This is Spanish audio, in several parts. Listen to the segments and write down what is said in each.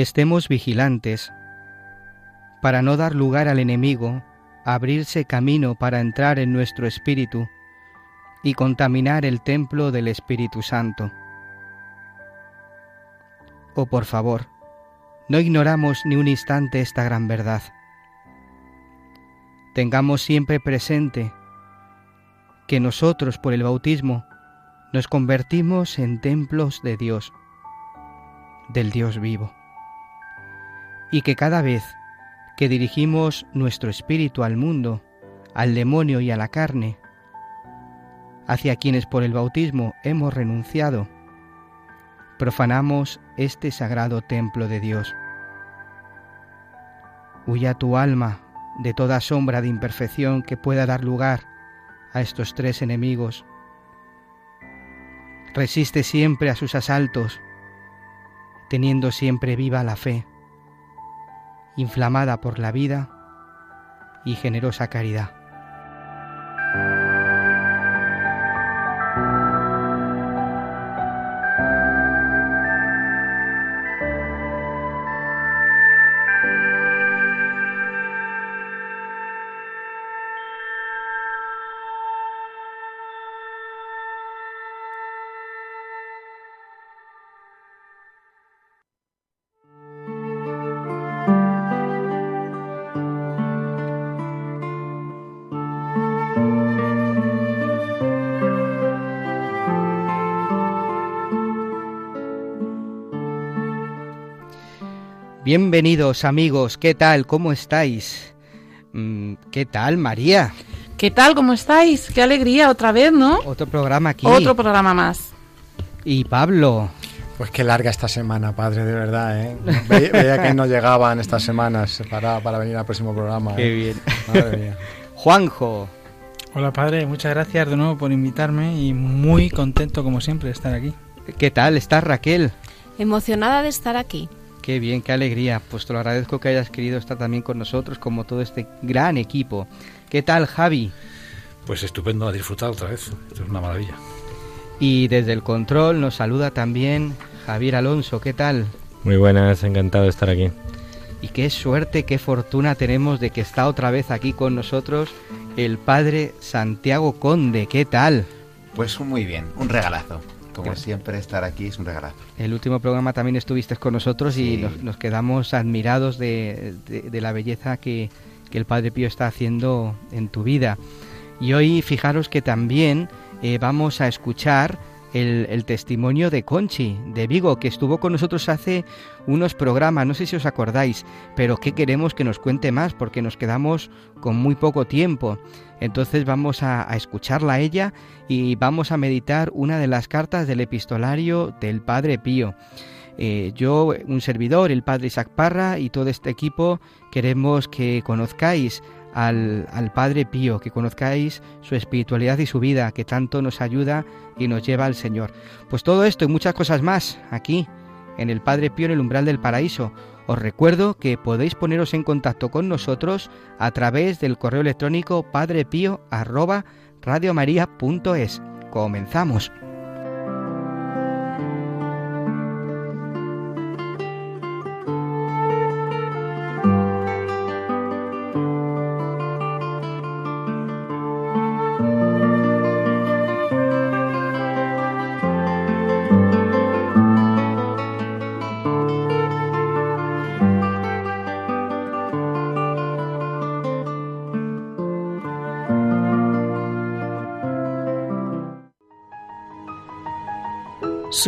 Estemos vigilantes para no dar lugar al enemigo abrirse camino para entrar en nuestro espíritu y contaminar el templo del Espíritu Santo. Oh, por favor, no ignoramos ni un instante esta gran verdad. Tengamos siempre presente que nosotros por el bautismo nos convertimos en templos de Dios, del Dios vivo y que cada vez que dirigimos nuestro espíritu al mundo, al demonio y a la carne, hacia quienes por el bautismo hemos renunciado, profanamos este sagrado templo de Dios. Huya tu alma de toda sombra de imperfección que pueda dar lugar a estos tres enemigos. Resiste siempre a sus asaltos, teniendo siempre viva la fe inflamada por la vida y generosa caridad. Bienvenidos amigos, ¿qué tal? ¿Cómo estáis? Mm, ¿Qué tal María? ¿Qué tal? ¿Cómo estáis? Qué alegría otra vez, ¿no? Otro programa aquí. Otro programa más. Y Pablo. Pues qué larga esta semana, padre, de verdad, ¿eh? Veía, veía que no llegaban estas semanas para, para venir al próximo programa. ¿eh? Qué bien. Madre mía. Juanjo. Hola padre, muchas gracias de nuevo por invitarme y muy contento como siempre de estar aquí. ¿Qué tal? ¿Estás Raquel? Emocionada de estar aquí. Qué bien, qué alegría. Pues te lo agradezco que hayas querido estar también con nosotros, como todo este gran equipo. ¿Qué tal, Javi? Pues estupendo, a disfrutar otra vez. Esto es una maravilla. Y desde el control nos saluda también Javier Alonso. ¿Qué tal? Muy buenas, encantado de estar aquí. Y qué suerte, qué fortuna tenemos de que está otra vez aquí con nosotros el padre Santiago Conde. ¿Qué tal? Pues muy bien, un regalazo. Como Gracias. siempre, estar aquí es un regalazo. El último programa también estuviste con nosotros y nos, nos quedamos admirados de, de- de la belleza que, que el Padre Pío está haciendo en tu vida. Y hoy fijaros que también eh, vamos a escuchar el, testimonio de Conchi, de Vigo, que estuvo con nosotros hace unos programas, no sé si os acordáis, pero que queremos que nos cuente más porque nos quedamos con muy poco tiempo. Entonces vamos a, a escucharla a ella y vamos a meditar una de las cartas del epistolario del Padre Pío. Eh, yo, un servidor, el Padre Isaac Parra y todo este equipo queremos que conozcáis al, al Padre Pío, que conozcáis su espiritualidad y su vida, que tanto nos ayuda y nos lleva al Señor. Pues todo esto y muchas cosas más aquí, en el Padre Pío en el umbral del paraíso. Os recuerdo que podéis poneros en contacto con nosotros a través del correo electrónico padrepío@radiomaria.es. Comenzamos.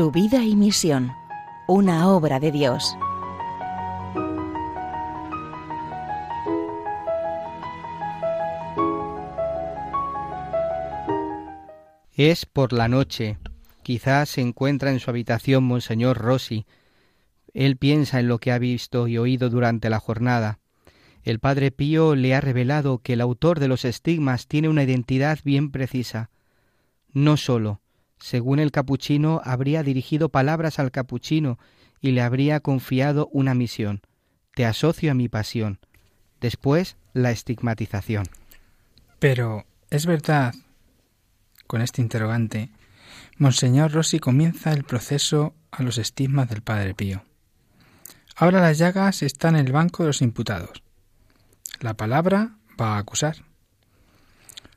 Su vida y misión, una obra de Dios. Es por la noche. Quizás se encuentra en su habitación Monseñor Rossi. Él piensa en lo que ha visto y oído durante la jornada. El Padre Pío le ha revelado que el autor de los estigmas tiene una identidad bien precisa. No sólo, según el capuchino, habría dirigido palabras al capuchino y le habría confiado una misión. Te asocio a mi pasión. Después, la estigmatización. Pero, ¿es verdad con este interrogante, Monseñor Rossi comienza el proceso a los estigmas del Padre Pío. Ahora las llagas están en el banco de los imputados. La palabra va a acusar.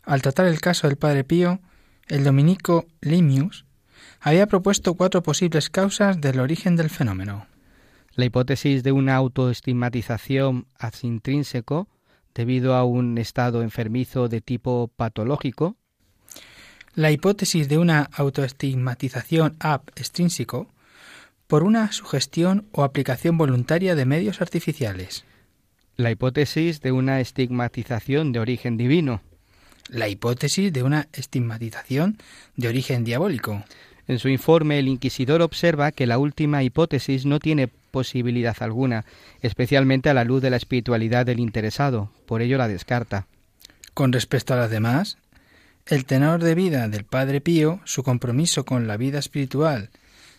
Al tratar el caso del Padre Pío, el dominico Limius había propuesto cuatro posibles causas del origen del fenómeno. La hipótesis de una autoestigmatización intrínseco debido a un estado enfermizo de tipo patológico, la hipótesis de una autoestigmatización ab extrínseco por una sugestión o aplicación voluntaria de medios artificiales. La hipótesis de una estigmatización de origen divino. La hipótesis de una estigmatización de origen diabólico. En su informe, el inquisidor observa que la última hipótesis no tiene posibilidad alguna, especialmente a la luz de la espiritualidad del interesado, por ello la descarta. Con respecto a las demás, el tenor de vida del Padre Pío, su compromiso con la vida espiritual,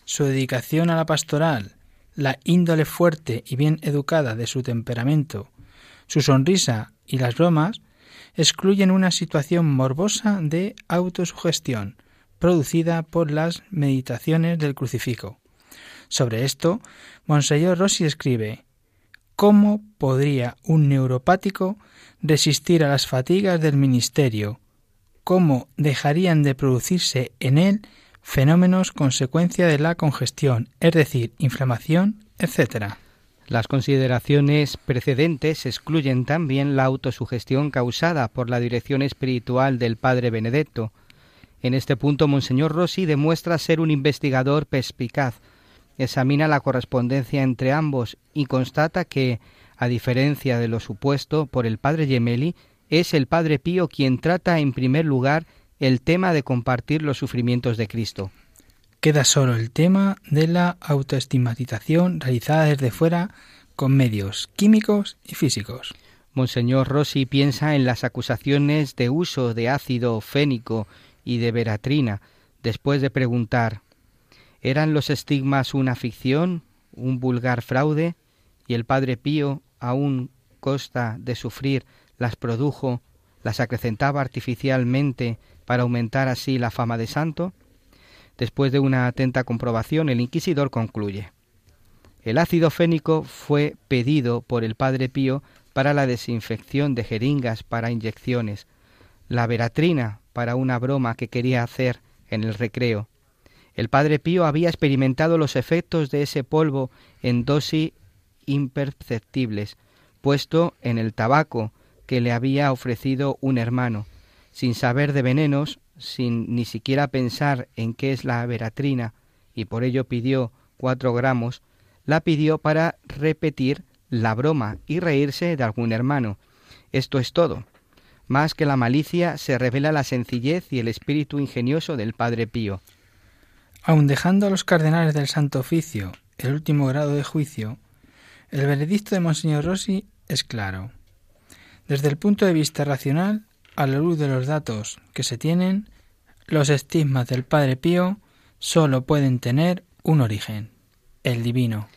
su dedicación a la pastoral, la índole fuerte y bien educada de su temperamento, su sonrisa y las bromas, excluyen una situación morbosa de autosugestión producida por las meditaciones del crucifijo. Sobre esto, Monseñor Rossi escribe ¿Cómo podría un neuropático resistir a las fatigas del ministerio, cómo dejarían de producirse en él fenómenos consecuencia de la congestión, es decir, inflamación, etc. Las consideraciones precedentes excluyen también la autosugestión causada por la dirección espiritual del padre Benedetto. En este punto, Monseñor Rossi demuestra ser un investigador perspicaz. Examina la correspondencia entre ambos y constata que, a diferencia de lo supuesto por el padre Gemelli, es el Padre Pío quien trata en primer lugar el tema de compartir los sufrimientos de Cristo. Queda solo el tema de la autoestigmatización realizada desde fuera con medios químicos y físicos. Monseñor Rossi piensa en las acusaciones de uso de ácido fénico y de veratrina, después de preguntar ¿Eran los estigmas una ficción, un vulgar fraude? Y el Padre Pío, aún costa de sufrir las produjo, las acrecentaba artificialmente para aumentar así la fama de santo? Después de una atenta comprobación, el inquisidor concluye. El ácido fénico fue pedido por el Padre Pío para la desinfección de jeringas para inyecciones, la veratrina para una broma que quería hacer en el recreo. El Padre Pío había experimentado los efectos de ese polvo en dosis imperceptibles, puesto en el tabaco, que le había ofrecido un hermano, sin saber de venenos, sin ni siquiera pensar en qué es la veratrina, y por ello pidió cuatro gramos, la pidió para repetir la broma y reírse de algún hermano. Esto es todo. Más que la malicia se revela la sencillez y el espíritu ingenioso del Padre Pío. Aun dejando a los cardenales del Santo Oficio el último grado de juicio, el veredicto de Monseñor Rossi es claro. Desde el punto de vista racional, a la luz de los datos que se tienen, los estigmas del Padre Pío solo pueden tener un origen, el divino.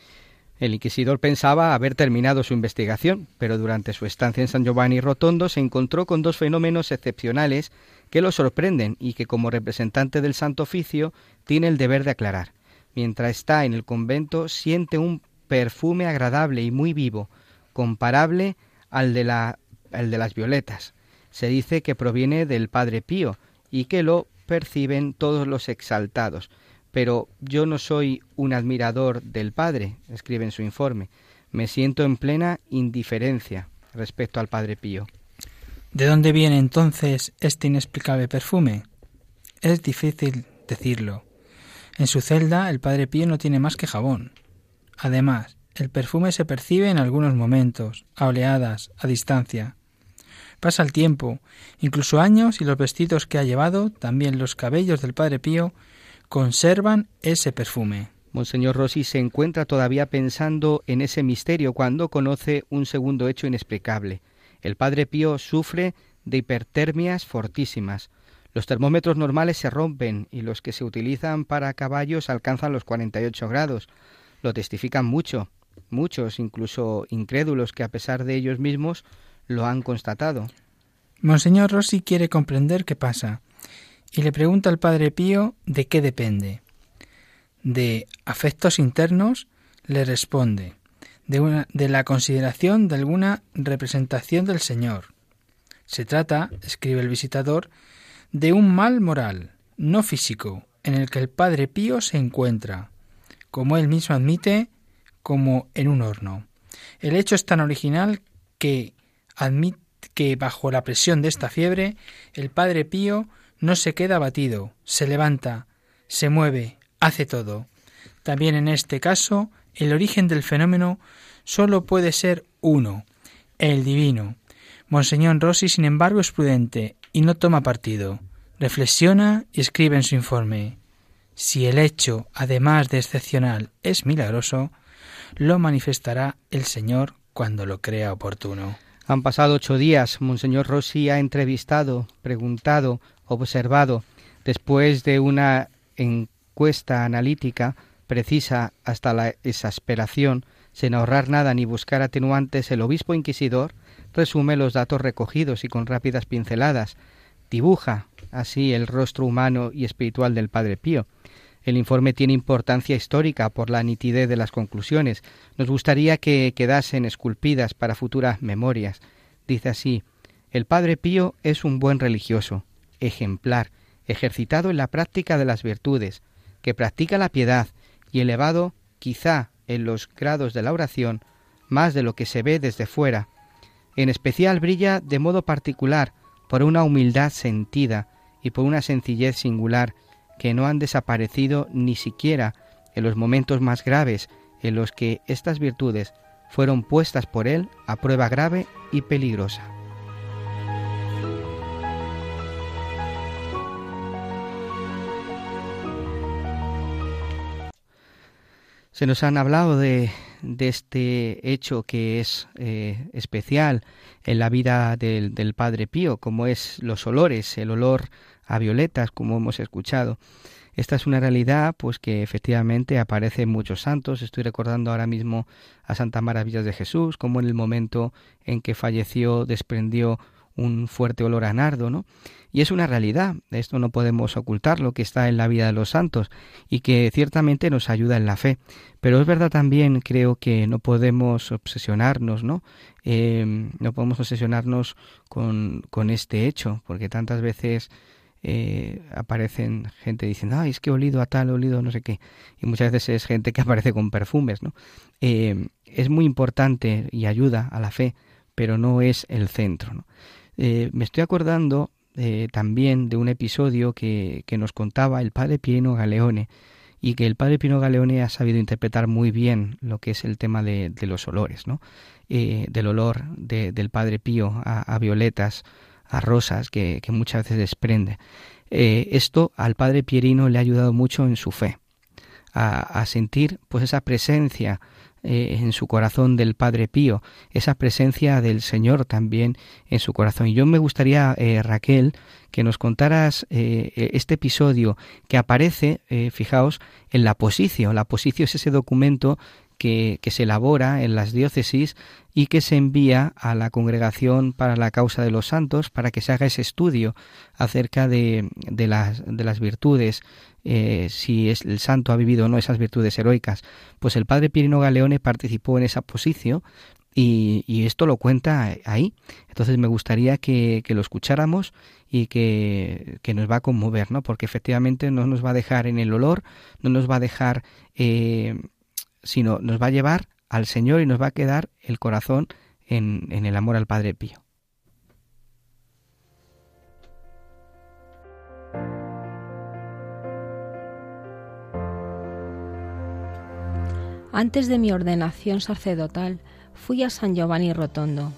El inquisidor pensaba haber terminado su investigación, pero durante su estancia en San Giovanni Rotondo se encontró con dos fenómenos excepcionales que lo sorprenden y que como representante del Santo Oficio tiene el deber de aclarar. Mientras está en el convento siente un perfume agradable y muy vivo, comparable al de la el de las violetas. Se dice que proviene del Padre Pío y que lo perciben todos los exaltados. Pero yo no soy un admirador del Padre, escribe en su informe. Me siento en plena indiferencia respecto al Padre Pío. ¿De dónde viene entonces este inexplicable perfume? Es difícil decirlo. En su celda el Padre Pío no tiene más que jabón. Además, el perfume se percibe en algunos momentos, a oleadas, a distancia. Pasa el tiempo, incluso años y los vestidos que ha llevado, también los cabellos del Padre Pío, conservan ese perfume. Monseñor Rossi se encuentra todavía pensando en ese misterio cuando conoce un segundo hecho inexplicable. El Padre Pío sufre de hipertermias fortísimas. Los termómetros normales se rompen y los que se utilizan para caballos alcanzan los 48 grados. Lo testifican mucho, muchos, incluso incrédulos, que a pesar de ellos mismos lo han constatado. Monseñor Rossi quiere comprender qué pasa y le pregunta al Padre Pío de qué depende. De afectos internos le responde de, una, de la consideración de alguna representación del Señor. Se trata, escribe el visitador, de un mal moral, no físico, en el que el Padre Pío se encuentra, como él mismo admite, como en un horno. El hecho es tan original que admite que bajo la presión de esta fiebre el Padre Pío no se queda abatido, se levanta, se mueve, hace todo. También en este caso, el origen del fenómeno solo puede ser uno, el divino. Monseñor Rossi, sin embargo, es prudente y no toma partido. Reflexiona y escribe en su informe. Si el hecho, además de excepcional, es milagroso, lo manifestará el Señor cuando lo crea oportuno. Han pasado ocho días. Monseñor Rossi ha entrevistado, preguntado, observado, después de una encuesta analítica precisa hasta la exasperación, sin ahorrar nada ni buscar atenuantes, el obispo inquisidor resume los datos recogidos y con rápidas pinceladas dibuja así el rostro humano y espiritual del Padre Pío. El informe tiene importancia histórica por la nitidez de las conclusiones. Nos gustaría que quedasen esculpidas para futuras memorias. Dice así El Padre Pío es un buen religioso, ejemplar, ejercitado en la práctica de las virtudes, que practica la piedad y elevado, quizá en los grados de la oración, más de lo que se ve desde fuera. En especial brilla de modo particular por una humildad sentida y por una sencillez singular que no han desaparecido ni siquiera en los momentos más graves en los que estas virtudes fueron puestas por él a prueba grave y peligrosa. Se nos han hablado de, de este hecho que es eh, especial en la vida del, del, Padre Pío, como es los olores, el olor a violetas, como hemos escuchado. Esta es una realidad pues que efectivamente aparece en muchos santos. Estoy recordando ahora mismo a Santa Maravillas de Jesús, como en el momento en que falleció desprendió un fuerte olor a nardo, ¿no? Y es una realidad, esto no podemos ocultarlo, que está en la vida de los santos y que ciertamente nos ayuda en la fe. Pero es verdad también, creo que no podemos obsesionarnos, ¿no? Eh, no podemos obsesionarnos con, con este hecho, porque tantas veces eh, aparecen gente diciendo, ay, es que he olido a tal, he olido no sé qué. Y muchas veces es gente que aparece con perfumes, ¿no? Eh, es muy importante y ayuda a la fe, pero no es el centro. Eh, me estoy acordando también de un episodio que, que, nos contaba el padre Pieno Galeone y que el padre Pino Galeone ha sabido interpretar muy bien lo que es el tema de, los olores, ¿no? Del olor de, del padre Pío a, a, violetas, a rosas que, que muchas veces desprende. Eh, esto al padre Pierino le ha ayudado mucho en su fe, a, a sentir pues esa presencia eh, en su corazón del Padre Pío, esa presencia del Señor también en su corazón. Y yo me gustaría, eh, Raquel, que nos contaras eh, este episodio que aparece, fijaos, en la posición. La posición es ese documento que, se elabora en las diócesis y que se envía a la Congregación para la Causa de los Santos para que se haga ese estudio acerca de, de, las, de las virtudes eh, si es, el santo ha vivido o no esas virtudes heroicas. Pues el padre Pirino Galeone participó en esa posición y, y, esto lo cuenta ahí. Entonces me gustaría que, que lo escucháramos y que, que, nos va a conmover, ¿no? Porque efectivamente no nos va a dejar en el olor, no nos va a dejar, eh, sino nos va a llevar al Señor y nos va a quedar el corazón en, en el amor al Padre Pío. Antes de mi ordenación sacerdotal, fui a San Giovanni Rotondo.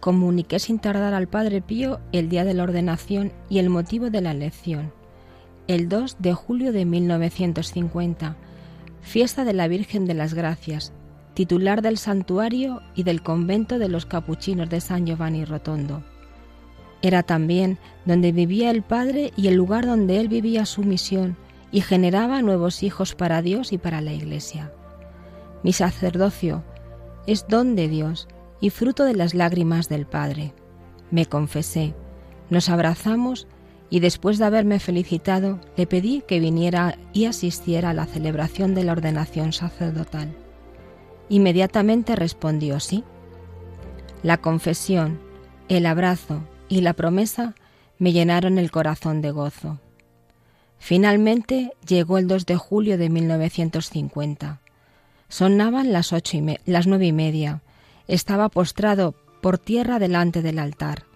Comuniqué sin tardar al Padre Pío el día de la ordenación y el motivo de la elección. El 2 de julio de 1950, fiesta de la Virgen de las Gracias, titular del santuario y del convento de los capuchinos de San Giovanni Rotondo. Era también donde vivía el Padre y el lugar donde él vivía su misión y generaba nuevos hijos para Dios y para la Iglesia. Mi sacerdocio es don de Dios y fruto de las lágrimas del Padre. Me confesé, nos abrazamos y después de haberme felicitado le pedí que viniera y asistiera a la celebración de la ordenación sacerdotal. Inmediatamente respondió sí. La confesión, el abrazo y la promesa me llenaron el corazón de gozo. Finalmente llegó el 2 de julio de 1950. Sonaban las, ocho y las nueve y media. Estaba postrado por tierra delante del altar.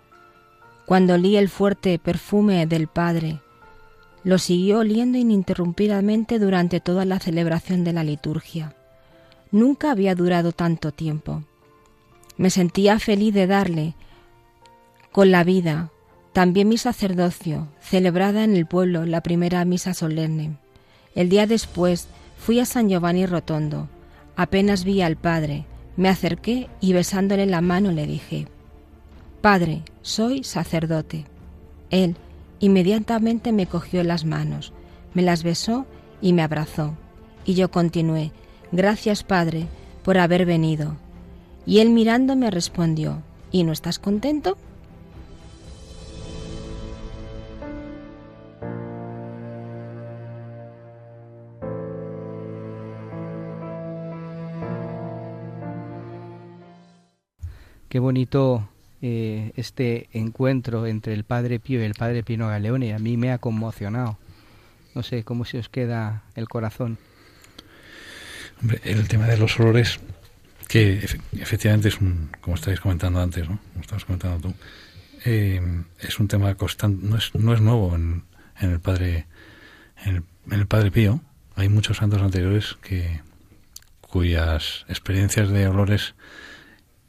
Cuando olí el fuerte perfume del Padre, lo siguió oliendo ininterrumpidamente durante toda la celebración de la liturgia. Nunca había durado tanto tiempo. Me sentía feliz de darle, con la vida, también mi sacerdocio, celebrada en el pueblo la primera misa solemne. El día después fui a San Giovanni Rotondo, Apenas vi al Padre, me acerqué y besándole la mano le dije, Padre, soy sacerdote. Él inmediatamente me cogió las manos, me las besó y me abrazó. Y yo continué, Gracias, Padre, por haber venido. Y él mirándome respondió, ¿Y no estás contento? Qué bonito eh, este encuentro entre el Padre Pío y el Padre Pino Galeone. A mí me ha conmocionado. No sé cómo se os queda el corazón. El tema de los olores, que efectivamente es un, como estáis comentando antes, ¿no? Estabas comentando tú, eh, es un tema constante, no es, no es nuevo en, el Padre el Padre Pío. Hay muchos santos anteriores que cuyas experiencias de olores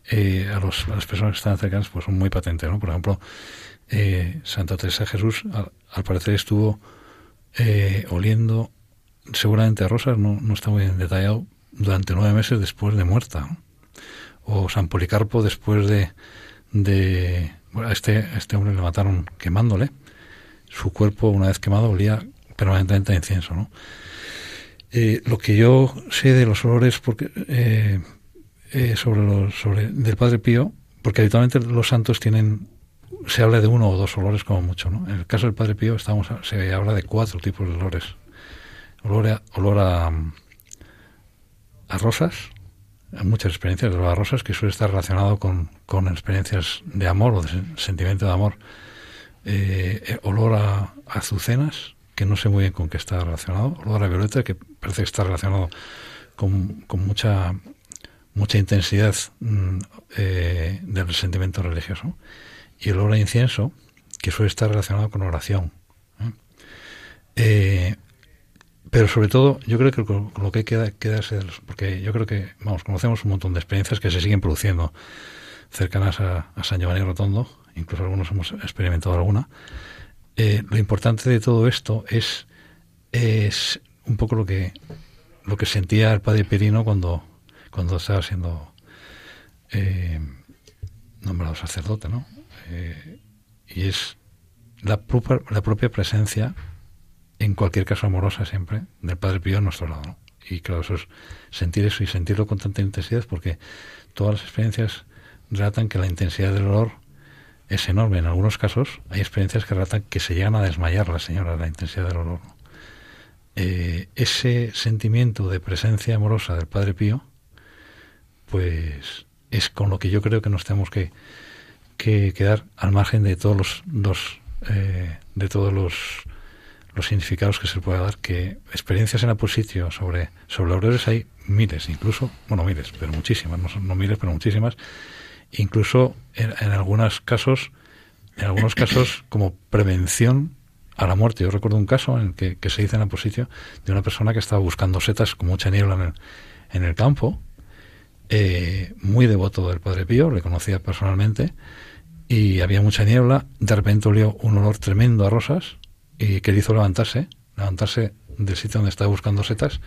eh, a, los, las personas que están cercanas pues son muy patentes. ¿no? Por ejemplo, eh, Santa Teresa Jesús al, parecer estuvo eh, oliendo seguramente a rosas, no, no está muy detallado, durante nueve meses después de muerta. O San Policarpo después de... de bueno, a, este, a este hombre le mataron quemándole. Su cuerpo, una vez quemado, olía permanentemente a incienso. ¿no? Eh, lo que yo sé de los olores, porque eh, eh, sobre, los, sobre del Padre Pío, porque habitualmente los santos tienen, se habla de uno o dos olores como mucho, ¿no? En el caso del Padre Pío estamos, se habla de cuatro tipos de olores. Olor a, olor a, a rosas, muchas experiencias de olor a rosas que suele estar relacionado con, con experiencias de amor o de sentimiento de amor. Eh, eh, olor a, azucenas, que no sé muy bien con qué está relacionado. Olor a violeta, que parece que está relacionado con, con mucha mucha intensidad mm, eh, del sentimiento religioso. Y el olor a incienso, que suele estar relacionado con oración. ¿eh? Eh, pero sobre todo, yo creo que con, lo que hay que quedarse, porque yo creo que, vamos, conocemos un montón de experiencias que se siguen produciendo cercanas a, San Giovanni Rotondo, incluso algunos hemos experimentado alguna. lo importante de todo esto es, es un poco lo que, lo que sentía el padre Perino cuando cuando estaba siendo eh, nombrado sacerdote, ¿no? Eh, y es la, propia, la propia presencia, en cualquier caso amorosa siempre, del Padre Pío a nuestro lado, ¿no? Y claro, eso es sentir eso y sentirlo con tanta intensidad porque todas las experiencias relatan que la intensidad del olor es enorme. En algunos casos hay experiencias que relatan que se llegan a desmayar la señora la intensidad del olor. Eh, ese sentimiento de presencia amorosa del Padre Pío pues es con lo que yo creo que nos tenemos que, quedar al margen de todos los, eh, de todos los, los significados que se puede dar, que experiencias en Apositio sobre, sobre aurores hay miles, incluso, bueno, miles, pero muchísimas, no, miles, pero muchísimas, incluso en, algunos casos, en algunos casos como prevención a la muerte. Yo recuerdo un caso en el que, que se dice en Apositio de una persona que estaba buscando setas con mucha niebla en el, en el campo, eh, muy devoto del Padre Pío, le conocía personalmente, y había mucha niebla, de repente olió un olor tremendo a rosas y que le hizo levantarse, levantarse del sitio donde estaba buscando setas,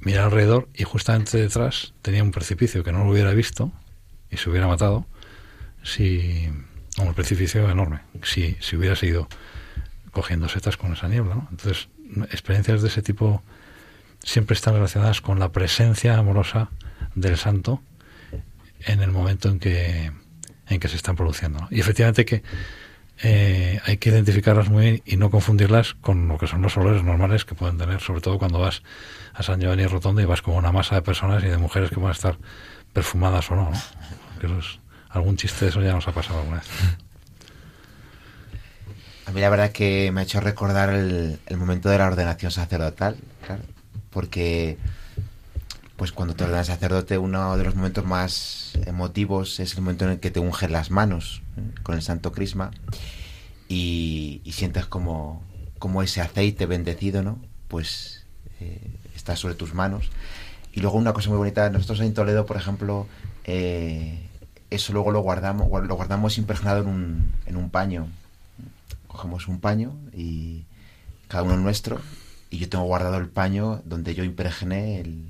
mirar alrededor y justamente detrás tenía un precipicio que no lo hubiera visto y se hubiera matado si un precipicio enorme si, si hubiera seguido cogiendo setas con esa niebla ¿no? entonces experiencias de ese tipo siempre están relacionadas con la presencia amorosa del santo en el momento en que en que se están produciendo ¿no? y efectivamente que eh, hay que identificarlas muy bien y no confundirlas con lo que son los olores normales que pueden tener, sobre todo cuando vas a San Giovanni Rotondo y vas como una masa de personas y de mujeres que pueden estar perfumadas o no. ¿no? Es- algún chiste de eso ya nos ha pasado alguna vez. A mí la verdad que me ha hecho recordar el, el momento de la ordenación sacerdotal, claro, porque pues cuando te ordenas sacerdote uno de los momentos más emotivos es el momento en el que te ungen las manos ¿eh? con el santo crisma y, y sientes como, como ese aceite bendecido, ¿no? Pues eh, está sobre tus manos. Y luego una cosa muy bonita, nosotros en Toledo, por ejemplo, eh, eso luego lo guardamos, guar- lo guardamos impregnado en un, en un paño. Cogemos un paño y cada uno nuestro, y yo tengo guardado el paño donde yo impregné el,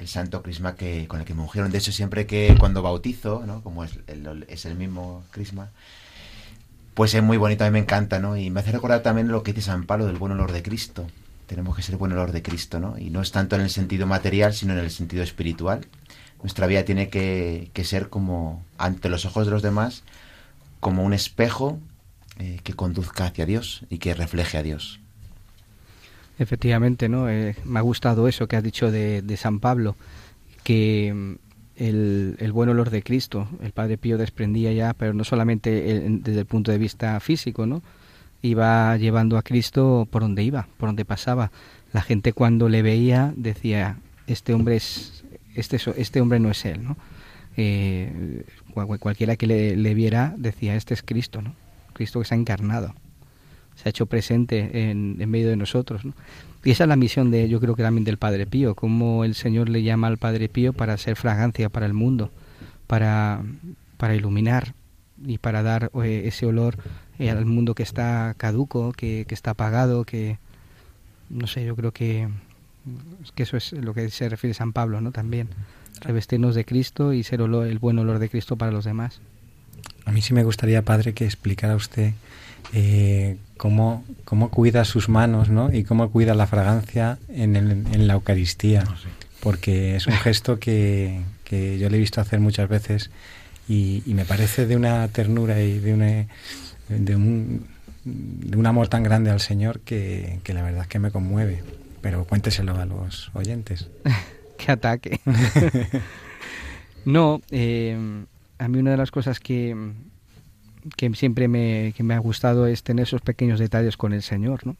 el santo crisma que, con el que me ungieron. De hecho, siempre que cuando bautizo, ¿no? como es el, es el mismo crisma, pues es muy bonito, a mí me encanta, ¿no? Y me hace recordar también lo que dice San Pablo del buen olor de Cristo. Tenemos que ser buen olor de Cristo, ¿no? Y no es tanto en el sentido material, sino en el sentido espiritual. Nuestra vida tiene que, que ser como, ante los ojos de los demás, como un espejo eh, que conduzca hacia Dios y que refleje a Dios. Efectivamente, ¿no? Eh, me ha gustado eso que has dicho de, de San Pablo, que mm, el, el buen olor de Cristo, el Padre Pío desprendía ya, pero no solamente el- desde el punto de vista físico, ¿no? Iba llevando a Cristo por donde iba, por donde pasaba. La gente cuando le veía decía, este hombre es, este, este hombre no es él, ¿no? Eh, cual- cualquiera que le, le viera decía, este es Cristo, ¿no? Cristo que se ha encarnado se ha hecho presente en, medio de nosotros. ¿no? Y esa es la misión de, yo creo que también del Padre Pío, como el Señor le llama al Padre Pío para ser fragancia para el mundo, para, para iluminar y para dar eh, ese olor eh, al mundo que está caduco, que, que está apagado, que no sé, yo creo que, que eso es lo que se refiere San Pablo, ¿no? También revestirnos de Cristo y ser olor- el buen olor de Cristo para los demás. A mí sí me gustaría, padre, que explicara usted eh, cómo, cómo cuida sus manos ¿no? y cómo cuida la fragancia en, el- en la Eucaristía. Porque es un gesto que, que yo le he visto hacer muchas veces y, y me parece de una ternura y de, una, de, un, de un amor tan grande al Señor que, que la verdad es que me conmueve. Pero cuénteselo a los oyentes. qué ataque. no, eh, a mí una de las cosas que, que siempre me, que me ha gustado es tener esos pequeños detalles con el Señor, ¿no?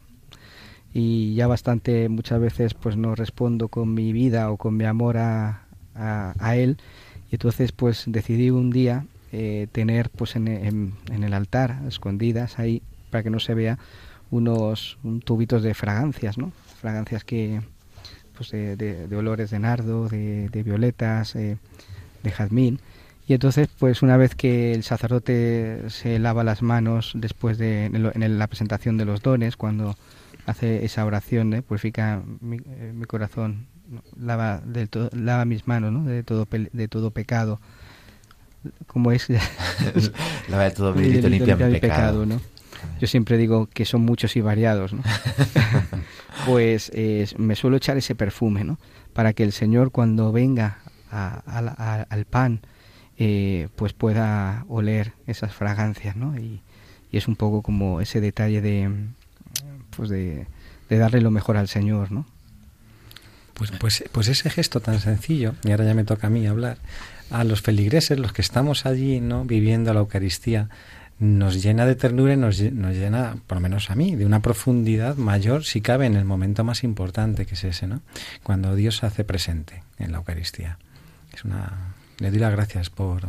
Y ya bastante muchas veces pues no respondo con mi vida o con mi amor a, a, Él. Y entonces pues decidí un día eh, tener pues en, en- el altar, escondidas ahí, para que no se vea, unos un tubitos de fragancias, ¿no? Fragancias que, pues de, de- de olores de nardo, de, de violetas, eh, de jazmín. Y entonces, pues una vez que el sacerdote se lava las manos después de en, la presentación de los dones, cuando hace esa oración, ¿eh? purifica mi, eh, mi corazón, ¿no? lava, del todo, lava mis manos ¿no? de, todo, pe- de todo pecado. Como es? Lava de todo delito, limpia mi pecado. ¿no? Yo siempre digo que son muchos y variados, ¿no? pues eh, me suelo echar ese perfume, ¿no? Para que el Señor cuando venga a- a la- a- al pan, eh, pues pueda oler esas fragancias, ¿no? Y, es un poco como ese detalle de, pues de, darle lo mejor al Señor, ¿no? Pues, pues, pues ese gesto tan sencillo, y ahora ya me toca a mí hablar, a los feligreses, los que estamos allí, ¿no? viviendo la Eucaristía, nos llena de ternura y nos, nos llena, por lo menos a mí, de una profundidad mayor, si cabe, en el momento más importante que es ese, ¿no? Cuando Dios se hace presente en la Eucaristía. Es una... Le doy las gracias por,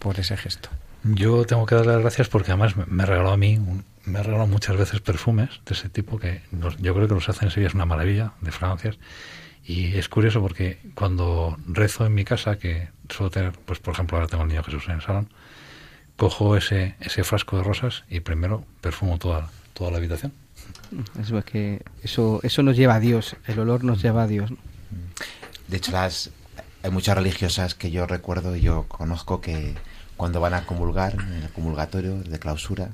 por ese gesto. Yo tengo que darle las gracias porque además me- regaló a mí, un- me ha regalado muchas veces perfumes de ese tipo que los- yo creo que los hacen en Sevilla es una maravilla de fragancias Y es curioso porque cuando rezo en mi casa, que suelo tener, pues por ejemplo ahora tengo el niño Jesús en el salón, cojo ese, ese frasco de rosas y primero perfumo toda, toda la habitación. Es que eso, eso nos lleva a Dios, el olor nos lleva a Dios. De hecho, las, hay muchas religiosas que yo recuerdo y yo conozco que cuando van a comulgar, en el comulgatorio de clausura,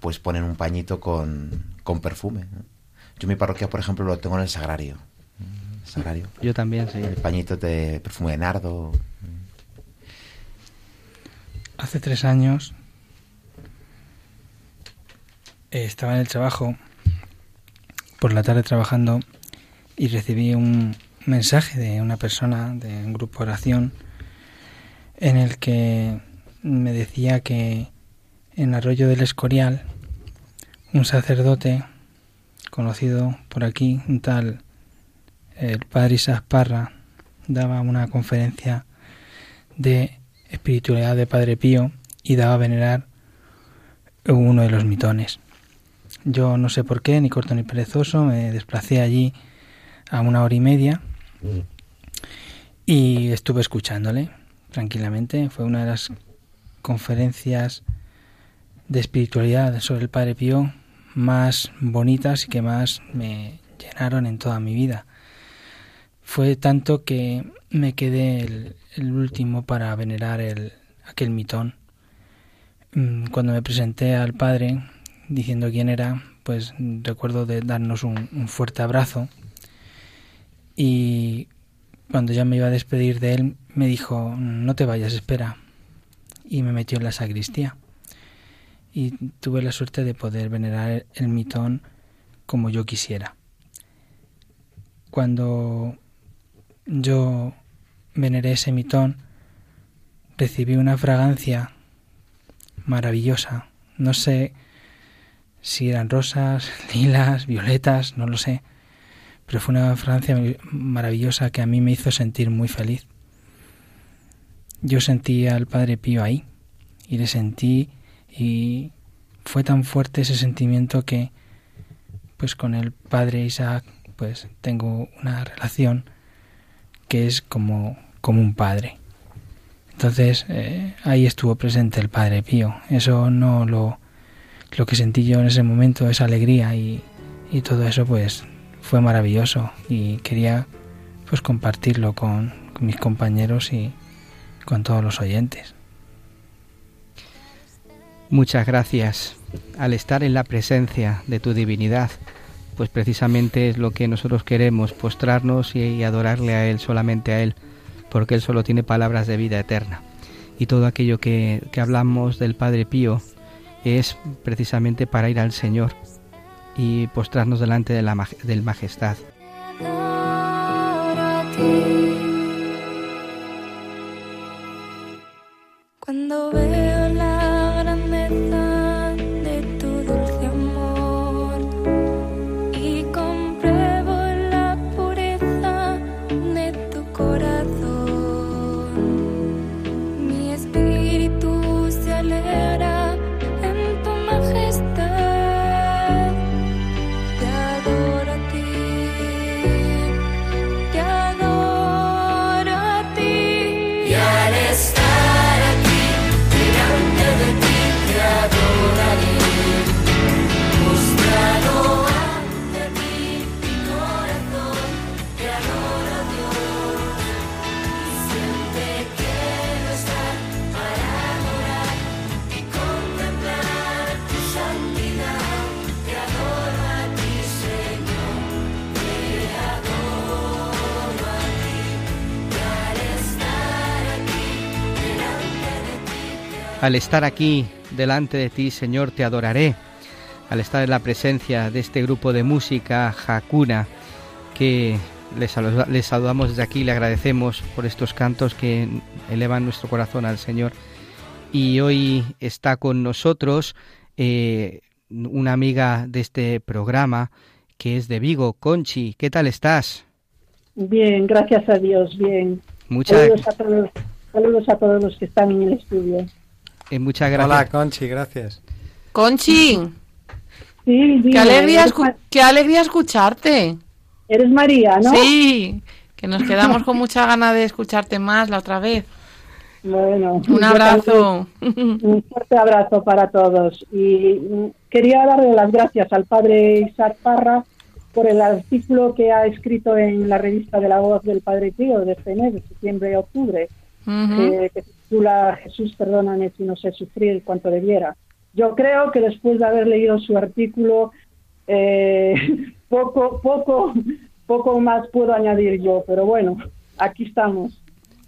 pues ponen un pañito con, con perfume. Yo mi parroquia, por ejemplo, lo tengo en el sagrario. sagrario. Yo también, sí. El pañito de perfume de nardo. Hace tres años eh, estaba en el trabajo, por la tarde trabajando, y recibí un mensaje de una persona de un grupo oración en el que me decía que en Arroyo del Escorial un sacerdote conocido por aquí, un tal el padre Isaac Parra, daba una conferencia de espiritualidad de Padre Pío y daba a venerar uno de los mitones. Yo no sé por qué, ni corto ni perezoso, me desplacé allí a una hora y media y estuve escuchándole tranquilamente. Fue una de las conferencias de espiritualidad sobre el Padre Pío más bonitas y que más me llenaron en toda mi vida. Fue tanto que me quedé el, último para venerar el, aquel mitón. Mm, cuando me presenté al Padre diciendo quién era, pues recuerdo de darnos un fuerte abrazo y cuando ya me iba a despedir de él me dijo no te vayas, espera y me metió en la sacristía y tuve la suerte de poder venerar el mitón como yo quisiera. Cuando yo veneré ese mitón, recibí una fragancia maravillosa. No sé si eran rosas, lilas, violetas, no lo sé, pero fue una fragancia maravillosa que a mí me hizo sentir muy feliz. Yo sentí al Padre Pío ahí y le sentí y fue tan fuerte ese sentimiento que pues con el padre Isaac pues tengo una relación que es como, como un padre. Entonces eh, ahí estuvo presente el Padre Pío. Eso no lo, lo que sentí yo en ese momento, esa alegría y, y todo eso pues fue maravilloso y quería pues compartirlo con mis compañeros y con todos los oyentes. Muchas gracias. Al estar en la presencia de tu divinidad, pues precisamente es lo que nosotros queremos, postrarnos y, adorarle a Él, solamente a Él, porque Él solo tiene palabras de vida eterna. Y todo aquello que, hablamos del Padre Pío es precisamente para ir al Señor y postrarnos delante de la, del Majestad. Al estar aquí delante de ti, Señor, te adoraré. Al estar en la presencia de este grupo de música Hakuna, que les, saluda- les saludamos desde aquí, le agradecemos por estos cantos que elevan nuestro corazón al Señor. Y hoy está con nosotros eh, una amiga de este programa que es de Vigo, Conchi. ¿Qué tal estás? Bien, gracias a Dios, bien. Muchas, todos, saludos a todos los que están en el estudio. Eh, muchas gracias. Hola, Conchi, gracias. Conchi, Sí, qué alegría, escu- qué alegría escucharte. Eres María, ¿no? Sí, que nos quedamos con mucha gana de escucharte más la otra vez. Bueno, Un abrazo. también, Un fuerte abrazo para todos. Y mm, quería darle las gracias al padre Isaac Parra por el artículo que ha escrito en la revista de la voz del Padre Pío de este mes, de septiembre a octubre, Ujú. que, que se titula Jesús, perdóname si no sé sufrir cuanto debiera. Yo creo que después de haber leído su artículo, eh, poco, poco, poco más puedo añadir yo, pero bueno, aquí estamos.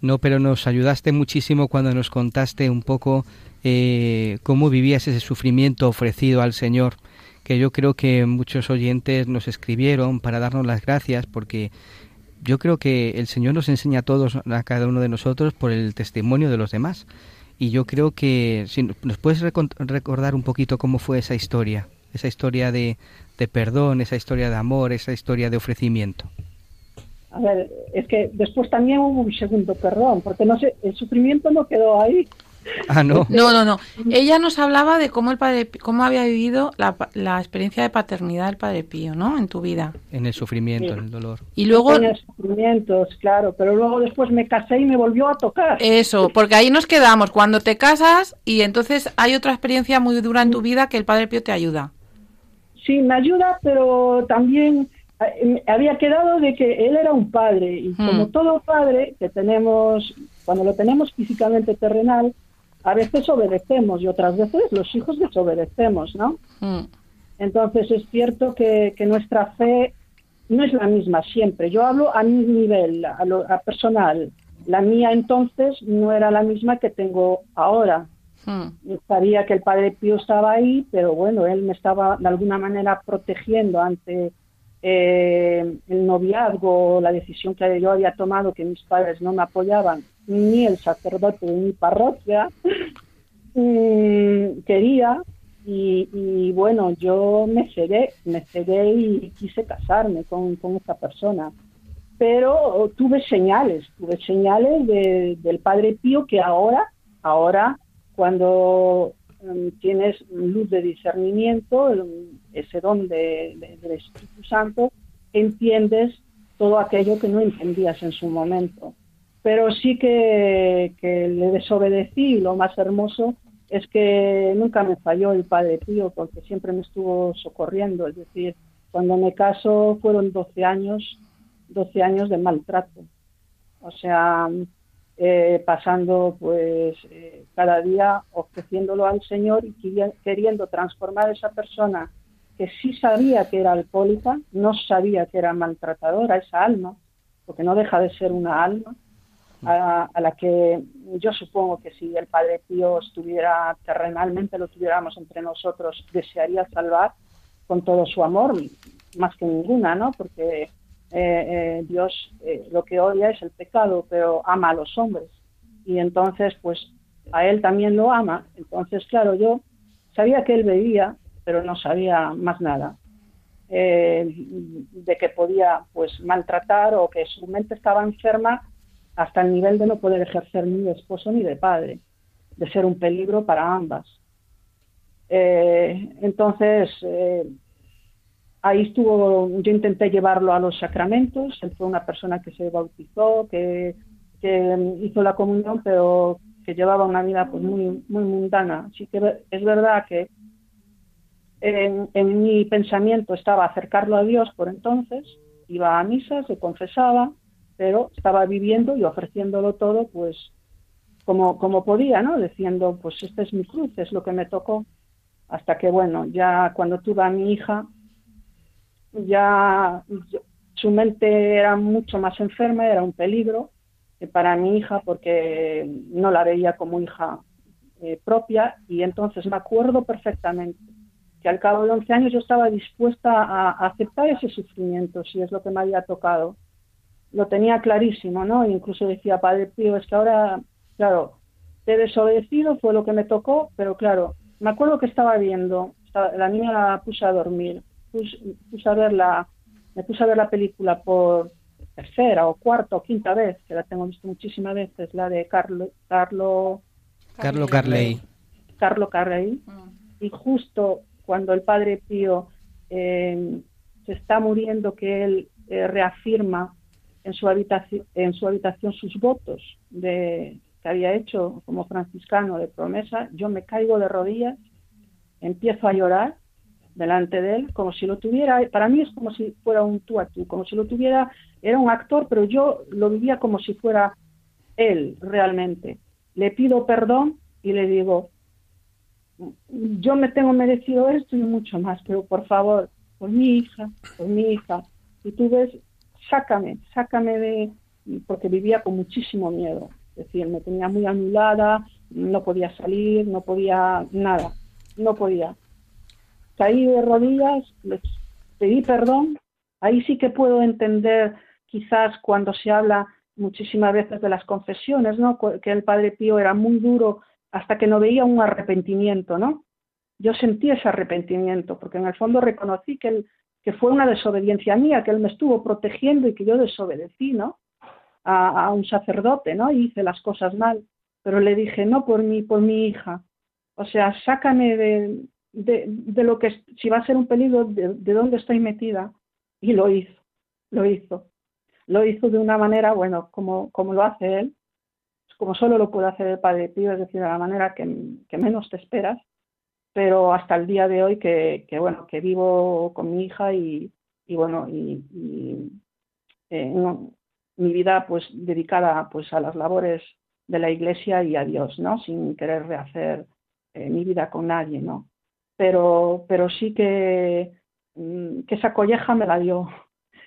No, pero nos ayudaste muchísimo cuando nos contaste un poco eh, cómo vivías ese sufrimiento ofrecido al Señor, que yo creo que muchos oyentes nos escribieron para darnos las gracias, porque yo creo que el Señor nos enseña a todos, a cada uno de nosotros, por el testimonio de los demás. Y yo creo que, si nos puedes recordar un poquito cómo fue esa historia, esa historia de, de perdón, esa historia de amor, esa historia de ofrecimiento. A ver, es que después también hubo un segundo perdón, porque no sé, el sufrimiento no quedó ahí. Ah, no. No, no, no. Ella nos hablaba de cómo el padre, cómo había vivido la, pa- la experiencia de paternidad del padre Pío, ¿no? En tu vida. En el sufrimiento, Sí. en el dolor. Y luego Tenía sufrimientos, claro, pero luego después me casé y me volvió a tocar. eso, porque ahí nos quedamos cuando te casas y entonces hay otra experiencia muy dura en tu vida que el padre Pío te ayuda. Sí, me ayuda, pero también eh, había quedado de que él era un padre y Hmm. como todo padre que tenemos, cuando lo tenemos físicamente terrenal, a veces obedecemos y otras veces los hijos desobedecemos, ¿no? Mm. Entonces es cierto que, que nuestra fe no es la misma siempre. Yo hablo a mi nivel, a, lo, a personal. La mía entonces no era la misma que tengo ahora. Mm. Sabía que el Padre Pío estaba ahí, pero bueno, él me estaba de alguna manera protegiendo ante eh, el noviazgo, la decisión que yo había tomado, que mis padres no me apoyaban, ni el sacerdote de mi parroquia mm, quería. Y, bueno, yo me cegué, me cegué y quise casarme con, con esta persona pero tuve señales, tuve señales de- del Padre Pío que ahora, ahora, cuando em, tienes luz de discernimiento, ese don de- del Espíritu Santo, entiendes todo aquello que no entendías en su momento. Pero sí que, que le desobedecí y lo más hermoso es que nunca me falló el Padre Pío porque siempre me estuvo socorriendo. Es decir, cuando me caso fueron 12 años 12 años de maltrato. O sea, eh, pasando pues eh, cada día ofreciéndolo al Señor y queriendo transformar a esa persona que sí sabía que era alcohólica, no sabía que era maltratadora, esa alma, porque no deja de ser una alma, a, la que yo supongo que si el Padre Pío estuviera terrenalmente, lo tuviéramos entre nosotros, desearía salvar con todo su amor, más que ninguna, ¿no? Porque eh, eh, Dios eh, lo que odia es el pecado, pero ama a los hombres. Y entonces, pues a él también lo ama. Entonces, claro, yo sabía que él bebía, pero no sabía más nada. Eh, de que podía pues maltratar o que su mente estaba enferma hasta el nivel de no poder ejercer ni de esposo ni de padre, de ser un peligro para ambas. Eh, entonces, eh, ahí estuvo, yo intenté llevarlo a los sacramentos, él fue una persona que se bautizó, que, hizo la comunión, pero que llevaba una vida pues muy, muy mundana. Así que es verdad que en, en mi pensamiento estaba acercarlo a Dios por entonces, iba a misa, se confesaba, pero estaba viviendo y ofreciéndolo todo pues como, como podía, ¿no? Diciendo, pues esta es mi cruz, es lo que me tocó. Hasta que, bueno, ya cuando tuve a mi hija, ya su mente era mucho más enferma, era un peligro para mi hija porque no la veía como hija eh, propia y entonces me acuerdo perfectamente que al cabo de 11 años yo estaba dispuesta a aceptar ese sufrimiento si es lo que me había tocado. Lo tenía clarísimo, ¿no? E incluso decía, Padre Pío, es que ahora, claro, te he desobedecido, fue lo que me tocó, pero claro, me acuerdo que estaba viendo, estaba- la niña la puse a dormir, puse, puse a ver la, me puse a ver la película por tercera o cuarta o quinta vez, que la tengo visto muchísimas veces, la de Carlo, Carlo, Carlo Carley. Carlo Carrey, y justo cuando el padre Pío eh, se está muriendo, que él eh, reafirma en su, habitación, en su habitación sus votos de, que había hecho como franciscano de promesa, yo me caigo de rodillas, empiezo a llorar delante de él, como si lo tuviera, para mí es como si fuera un tú a tú, como si lo tuviera, era un actor, pero yo lo vivía como si fuera él realmente. Le pido perdón y le digo, yo me tengo merecido esto y mucho más, pero por favor, por mi hija, por mi hija, si tú ves, sácame, sácame de, porque vivía con muchísimo miedo, es decir, me tenía muy anulada, no podía salir, no podía nada, no podía. Caí de rodillas, les pedí perdón, ahí sí que puedo entender quizás cuando se habla muchísimas veces de las confesiones, ¿no? Que el Padre Pío era muy duro hasta que no veía un arrepentimiento, ¿no? Yo sentí ese arrepentimiento, porque en el fondo reconocí que, él, que fue una desobediencia mía, que él me estuvo protegiendo y que yo desobedecí, ¿no? A, un sacerdote, ¿no? Y hice las cosas mal. Pero le dije, no por mí, por mi hija. O sea, sácame de, de, lo que, si va a ser un peligro, de, de dónde estoy metida. Y lo hizo, lo hizo lo hizo de una manera, bueno, como, como lo hace él, como solo lo puede hacer el Padre Pío, es decir, de la manera que menos te esperas, pero hasta el día de hoy que, que bueno, que vivo con mi hija y, y bueno, y, eh, mi vida pues dedicada pues a las labores de la iglesia y a Dios, ¿no? Sin querer rehacer eh, mi vida con nadie, ¿no? Pero, pero sí que, mm, que esa colleja me la dio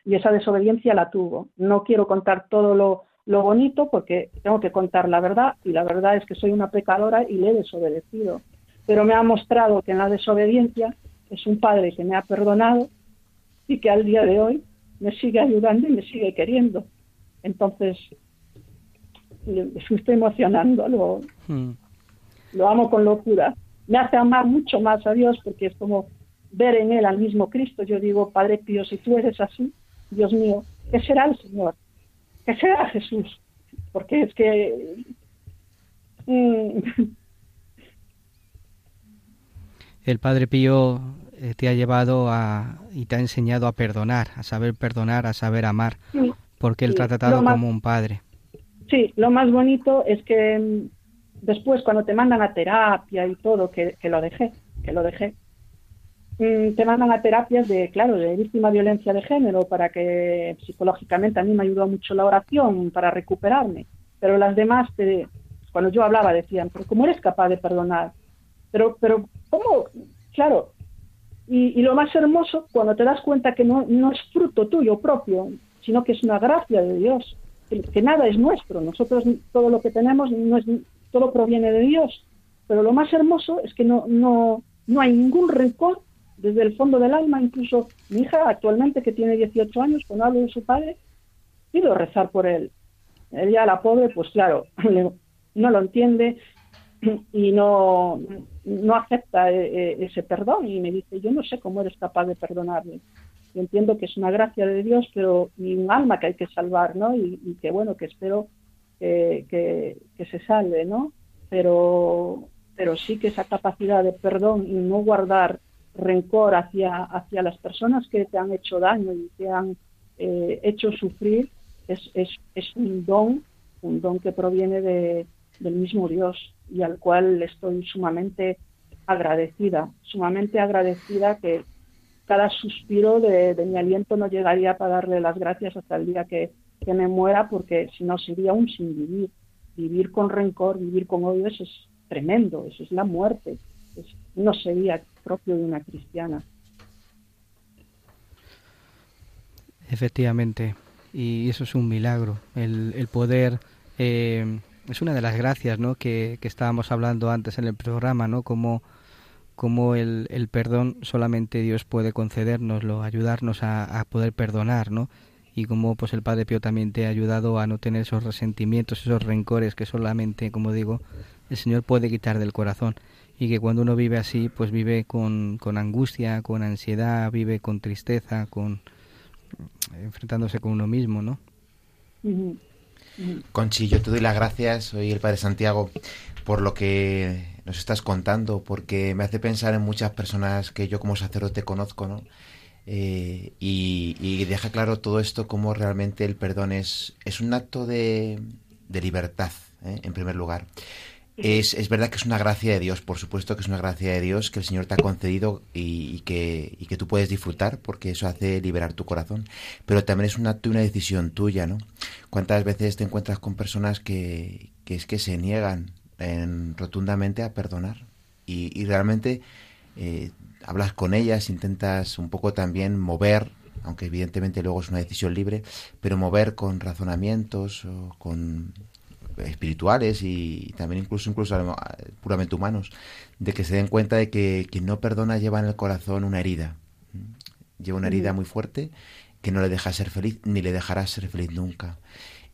y esa desobediencia la tuvo. No quiero contar todo lo, lo bonito porque tengo que contar la verdad y la verdad es que soy una pecadora y le he desobedecido. Pero me ha mostrado que en la desobediencia es un padre que me ha perdonado y que al día de hoy me sigue ayudando y me sigue queriendo. Entonces, me estoy emocionando, lo, Mm. lo amo con locura. Me hace amar mucho más a Dios porque es como ver en Él al mismo Cristo. Yo digo, Padre Pío, si tú eres así, Dios mío, ¿qué será el Señor? ¿Qué será Jesús? Porque es que... mm, El Padre Pío eh, te ha llevado a, y te ha enseñado a perdonar, a saber perdonar, a saber amar, Sí, porque Él sí, te ha tratado más- como un padre. Sí, lo más bonito es que mm, después cuando te mandan a terapia y todo, que, que lo dejé, que lo dejé, mm, te mandan a terapias de, claro, de víctima de violencia de género para que psicológicamente a mí me ayudó mucho la oración para recuperarme, pero las demás, te- cuando yo hablaba decían, pero ¿cómo eres capaz de perdonar? Pero, pero, ¿cómo? Claro, y, lo más hermoso, cuando te das cuenta que no, no es fruto tuyo propio, sino que es una gracia de Dios, que, nada es nuestro. Nosotros todo lo que tenemos no es, todo proviene de Dios. Pero lo más hermoso es que no, no, no hay ningún rencor desde el fondo del alma. Incluso mi hija actualmente, que tiene 18 años, cuando hablo de su padre, pido rezar por él. Ella, la pobre, pues claro, no lo entiende y no, no acepta eh, eh, ese perdón y me dice, yo no sé cómo eres capaz de perdonarme. Entiendo que es una gracia de Dios, pero y un alma que hay que salvar, ¿no? Y, que bueno, que espero que, que, que se salve, ¿no? Pero, pero sí que esa capacidad de perdón y no guardar rencor hacia, hacia las personas que te han hecho daño y te han eh, hecho sufrir es, es, es un don, un don que proviene de, del mismo Dios y al cual estoy sumamente agradecida, sumamente agradecida que cada suspiro de, mi aliento no llegaría para darle las gracias hasta el día que, me muera, porque si no sería un sin vivir. Vivir con rencor, vivir con odio, eso es tremendo, eso es la muerte, no sería propio de una cristiana. Efectivamente, y eso es un milagro, el, el poder, eh, es una de las gracias ¿no? que, que estábamos hablando antes en el programa, ¿no? Como, como el, el perdón solamente Dios puede concedérnoslo, ayudarnos a, a poder perdonar, ¿no? Y como pues el Padre Pío también te ha ayudado a no tener esos resentimientos, esos rencores que solamente, como digo, el Señor puede quitar del corazón. Y que cuando uno vive así, pues vive con, con angustia, con ansiedad, vive con tristeza, con, enfrentándose con uno mismo, ¿no? Conchi, yo te doy las gracias, soy el Padre Santiago, por lo que nos estás contando, porque me hace pensar en muchas personas que yo como sacerdote conozco, ¿no? Eh, y, deja claro todo esto como realmente el perdón es, es un acto de, de libertad, ¿eh? en primer lugar. Es, es verdad que es una gracia de Dios, por supuesto que es una gracia de Dios que el Señor te ha concedido y, que, y que tú puedes disfrutar porque eso hace liberar tu corazón. Pero también es un acto y una decisión tuya, ¿no? ¿Cuántas veces te encuentras con personas que, que es que se niegan en- rotundamente a perdonar? Y, y realmente eh, hablas con ellas, intentas un poco también mover, aunque evidentemente luego es una decisión libre, pero mover con razonamientos o con espirituales y también incluso incluso puramente humanos, de que se den cuenta de que quien no perdona lleva en el corazón una herida, lleva una herida muy fuerte que no le deja ser feliz ni le dejará ser feliz nunca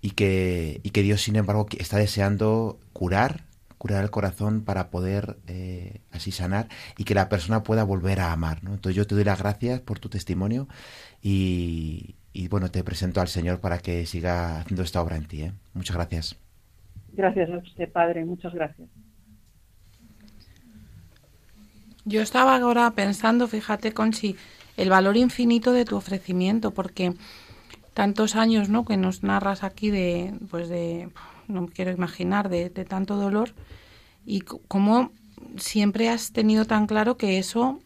y que y que Dios sin embargo está deseando curar curar el corazón para poder eh, así sanar y que la persona pueda volver a amar ¿no? entonces yo te doy las gracias por tu testimonio y, y, bueno te presento al Señor para que siga haciendo esta obra en ti ¿eh? muchas gracias Gracias a usted, Padre, muchas gracias. Yo estaba ahora pensando, fíjate, Conchi, el valor infinito de tu ofrecimiento, porque tantos años, ¿no? Que nos narras aquí de, pues de, no me quiero imaginar, de, tanto dolor, y cómo siempre has tenido tan claro que eso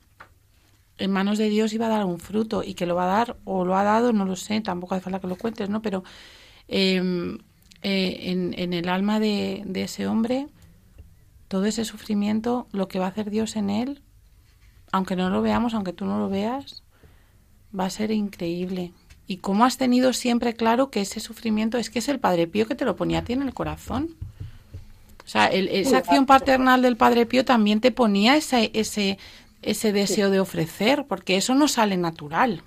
en manos de Dios iba a dar un fruto y que lo va a dar o lo ha dado, no lo sé, tampoco hace falta que lo cuentes, ¿no? Pero eh, eh, en, en el alma de, de ese hombre, todo ese sufrimiento, lo que va a hacer Dios en él, aunque no lo veamos, aunque tú no lo veas, va a ser increíble. Y cómo has tenido siempre claro que ese sufrimiento es que es el Padre Pío que te lo ponía a ti en el corazón. O sea, el- esa acción paternal del Padre Pío también te ponía ese, ese, ese deseo de ofrecer, porque eso no sale natural.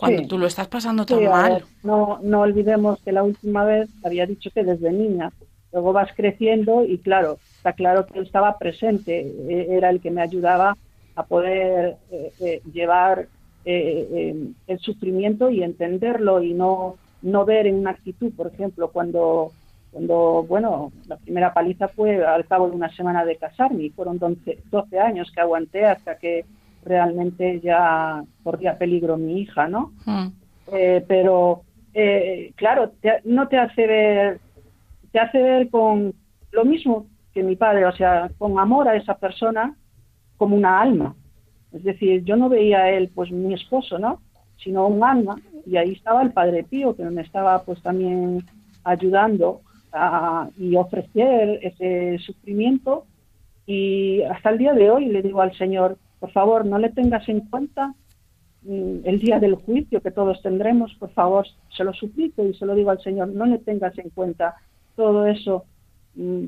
Cuando Sí. tú lo estás pasando tan Sí, mal. ver, no, no olvidemos que la última vez había dicho que desde niña, luego vas creciendo y claro, está claro que él estaba presente, eh, era el que me ayudaba a poder eh, eh, llevar eh, el sufrimiento y entenderlo y no, no ver en una actitud, por ejemplo, cuando, cuando, bueno, la primera paliza fue al cabo de una semana de casarme y fueron 12, 12 años que aguanté hasta que realmente ya corría peligro mi hija, ¿no? Mm. Eh, pero eh, claro, te- no te hace ver, te hace ver con lo mismo que mi padre, o sea, con amor a esa persona como una alma. Es decir, yo no veía a él, pues mi esposo, ¿no? Sino un alma. Y ahí estaba el Padre Pío, que me estaba pues también ayudando a, y ofrecer ese sufrimiento. Y hasta el día de hoy le digo al Señor, por favor, no le tengas en cuenta mm, el día del juicio que todos tendremos, por favor, se lo suplico y se lo digo al Señor, no le tengas en cuenta todo eso, mm,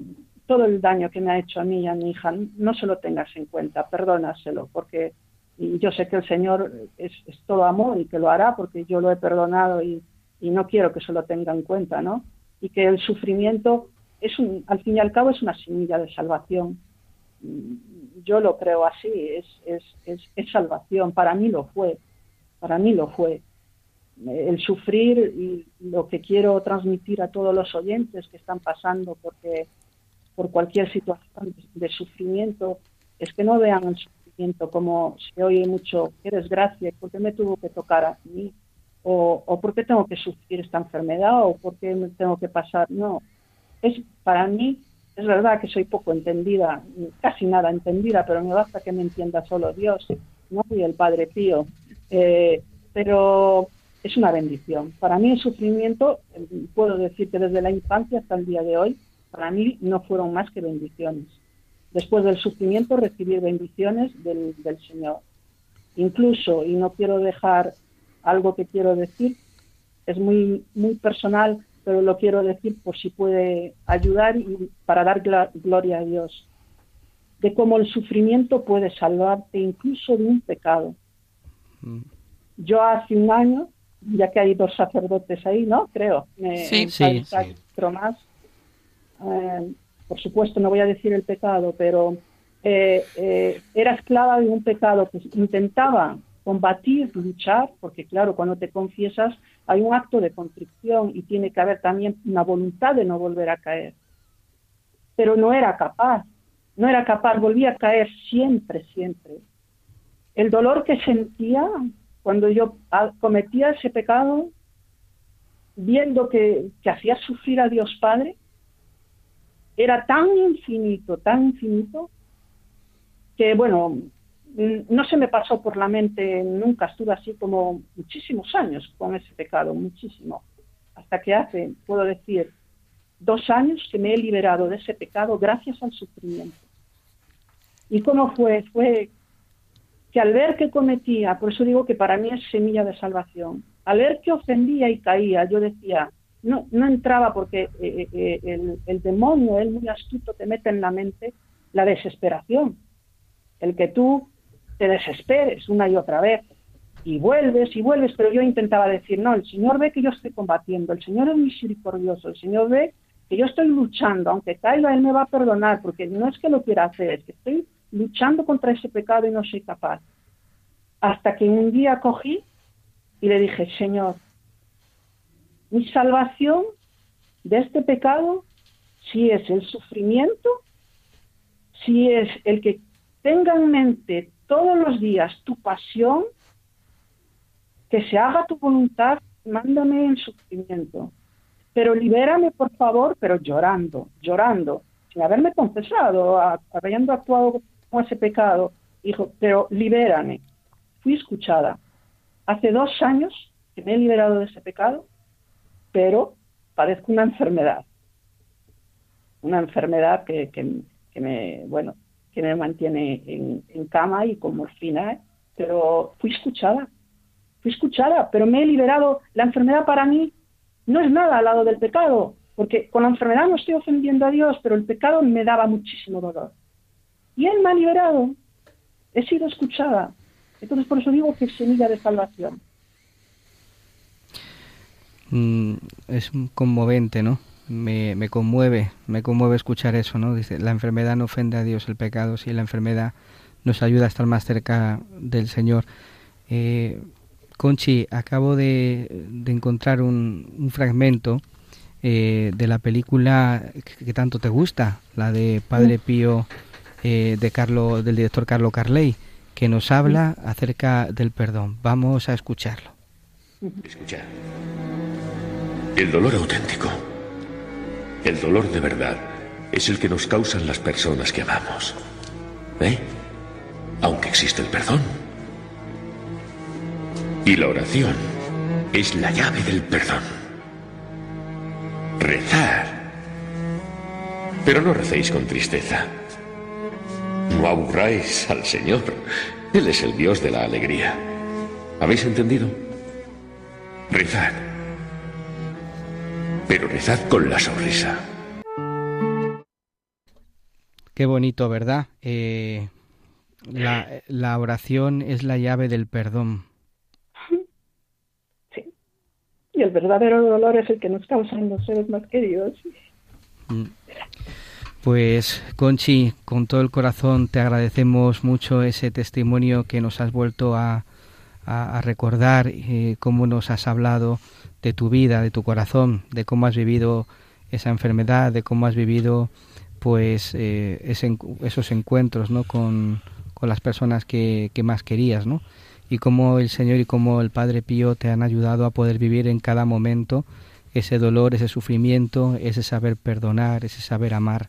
todo el daño que me ha hecho a mí y a mi hija, no se lo tengas en cuenta, perdónaselo, porque yo sé que el Señor es, es todo amor y que lo hará porque yo lo he perdonado y, y no quiero que se lo tenga en cuenta, ¿no? Y que el sufrimiento es un, al fin y al cabo es una semilla de salvación. Yo lo creo así, es, es, es, es salvación, para mí lo fue, para mí lo fue. El sufrir y lo que quiero transmitir a todos los oyentes que están pasando porque por cualquier situación de sufrimiento es que no vean el sufrimiento como se oye mucho, qué desgracia, ¿por qué me tuvo que tocar a mí? O, o por qué tengo que sufrir esta enfermedad o por qué me tengo que pasar. No, es para mí, es verdad que soy poco entendida, casi nada entendida, pero me basta que me entienda solo Dios, ¿no? Y el Padre Pío. Eh, pero es una bendición. Para mí el sufrimiento, puedo decir que desde la infancia hasta el día de hoy, para mí no fueron más que bendiciones. Después del sufrimiento, recibir bendiciones del, del Señor. Incluso, y no quiero dejar algo que quiero decir, es muy, muy personal, pero lo quiero decir por si puede ayudar y para dar gloria a Dios, de cómo el sufrimiento puede salvarte incluso de un pecado. Yo hace un año, ya que hay dos sacerdotes ahí, ¿no? Creo. Me, Sí. Sí. otro más. Eh, por supuesto, no voy a decir el pecado, pero eh, eh, era esclava de un pecado que intentaba combatir, luchar, porque claro, cuando te confiesas hay un acto de contrición y tiene que haber también una voluntad de no volver a caer. Pero no era capaz, no era capaz, volvía a caer siempre, siempre. El dolor que sentía cuando yo ah, cometía ese pecado, viendo que, que hacía sufrir a Dios Padre, era tan infinito, tan infinito, que bueno, no se me pasó por la mente, nunca estuve así como muchísimos años con ese pecado, muchísimo. Hasta que hace, puedo decir, dos años que me he liberado de ese pecado gracias al sufrimiento. ¿Y cómo fue? Fue que al ver que cometía, por eso digo que para mí es semilla de salvación, al ver que ofendía y caía, yo decía, no, no entraba porque eh, eh, el, el demonio, él muy astuto, te mete en la mente la desesperación, el que tú te desesperes una y otra vez y vuelves y vuelves, pero yo intentaba decir, no, el Señor ve que yo estoy combatiendo, el Señor es misericordioso, el Señor ve que yo estoy luchando, aunque caiga, Él me va a perdonar, porque no es que lo quiera hacer, es que estoy luchando contra ese pecado y no soy capaz. Hasta que un día cogí y le dije, Señor, mi salvación de este pecado, si es el sufrimiento, si es el que tenga en mente todos los días tu pasión, que se haga tu voluntad, mándame en sufrimiento. Pero libérame, por favor, pero llorando, llorando, sin haberme confesado, habiendo actuado con ese pecado. Dijo, pero libérame. Fui escuchada. Hace dos años que me he liberado de ese pecado, pero padezco una enfermedad. Una enfermedad que, que- que me, bueno, que me mantiene en, en cama y con morfina, pero fui escuchada. Fui escuchada, pero me he liberado. La enfermedad para mí no es nada al lado del pecado, porque con la enfermedad no estoy ofendiendo a Dios, pero el pecado me daba muchísimo dolor. Y Él me ha liberado. He sido escuchada. Entonces, por eso digo que es semilla de salvación. Mm, es conmovente, ¿no? Me, me conmueve, me conmueve escuchar eso, ¿no? Dice, la enfermedad no ofende a Dios, el pecado sí, la enfermedad nos ayuda a estar más cerca del Señor. Eh, Conchi, acabo de, de encontrar un, un fragmento eh, de la película que, que tanto te gusta, la de Padre Pío eh, de Carlo, del director Carlo Carley, que nos habla acerca del perdón. Vamos a escucharlo. Escucha. El dolor auténtico, el dolor de verdad, es el que nos causan las personas que amamos. ¿Eh? Aunque existe el perdón. Y la oración es la llave del perdón. Rezar. Pero no recéis con tristeza. No aburráis al Señor. Él es el Dios de la alegría. ¿Habéis entendido? Rezad. Pero rezad con la sonrisa. Qué bonito, ¿verdad? Eh, la, la oración es la llave del perdón. Y el verdadero dolor es el que nos causan los seres más queridos. Mm. Pues Conchi, con todo el corazón te agradecemos mucho ese testimonio que nos has vuelto a, a, a recordar, eh, cómo nos has hablado de tu vida, de tu corazón, de cómo has vivido esa enfermedad, de cómo has vivido pues eh, ese esos encuentros ¿no? con, con las personas que, que más querías, ¿no? y cómo el Señor y cómo el Padre Pío te han ayudado a poder vivir en cada momento ese dolor, ese sufrimiento, ese saber perdonar, ese saber amar,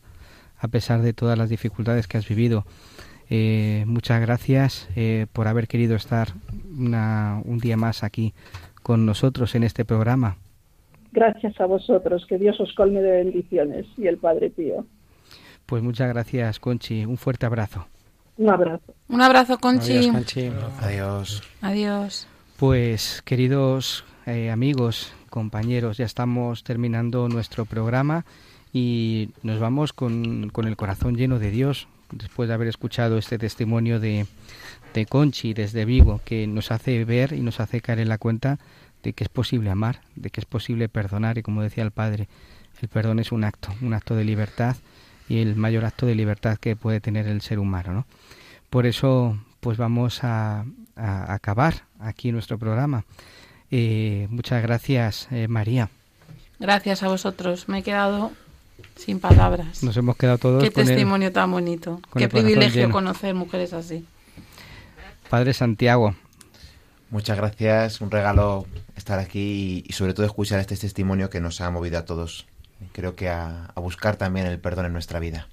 a pesar de todas las dificultades que has vivido. Eh, muchas gracias eh, por haber querido estar un día más aquí con nosotros en este programa. Gracias a vosotros, que Dios os colme de bendiciones y el Padre Pío. Pues muchas gracias, Conchi. Un fuerte abrazo. Un abrazo. Un abrazo, Conchi. Adiós. Adiós. Pues queridos eh, amigos, compañeros, ya estamos terminando nuestro programa y nos vamos con, con el corazón lleno de Dios después de haber escuchado este testimonio de, de Conchi desde Vigo que nos hace ver y nos hace caer en la cuenta de que es posible amar, de que es posible perdonar y como decía el Padre, el perdón es un acto, un acto de libertad y el mayor acto de libertad que puede tener el ser humano, ¿no? Por eso, pues vamos a, a acabar aquí nuestro programa. Eh, muchas gracias, eh, María. Gracias a vosotros. Me he quedado sin palabras. Nos hemos quedado todos Qué con el testimonio tan bonito. Qué privilegio conocer mujeres así. Padre Santiago. Muchas gracias, un regalo estar aquí y, y sobre todo escuchar este testimonio que nos ha movido a todos. Creo que a, a buscar también el perdón en nuestra vida.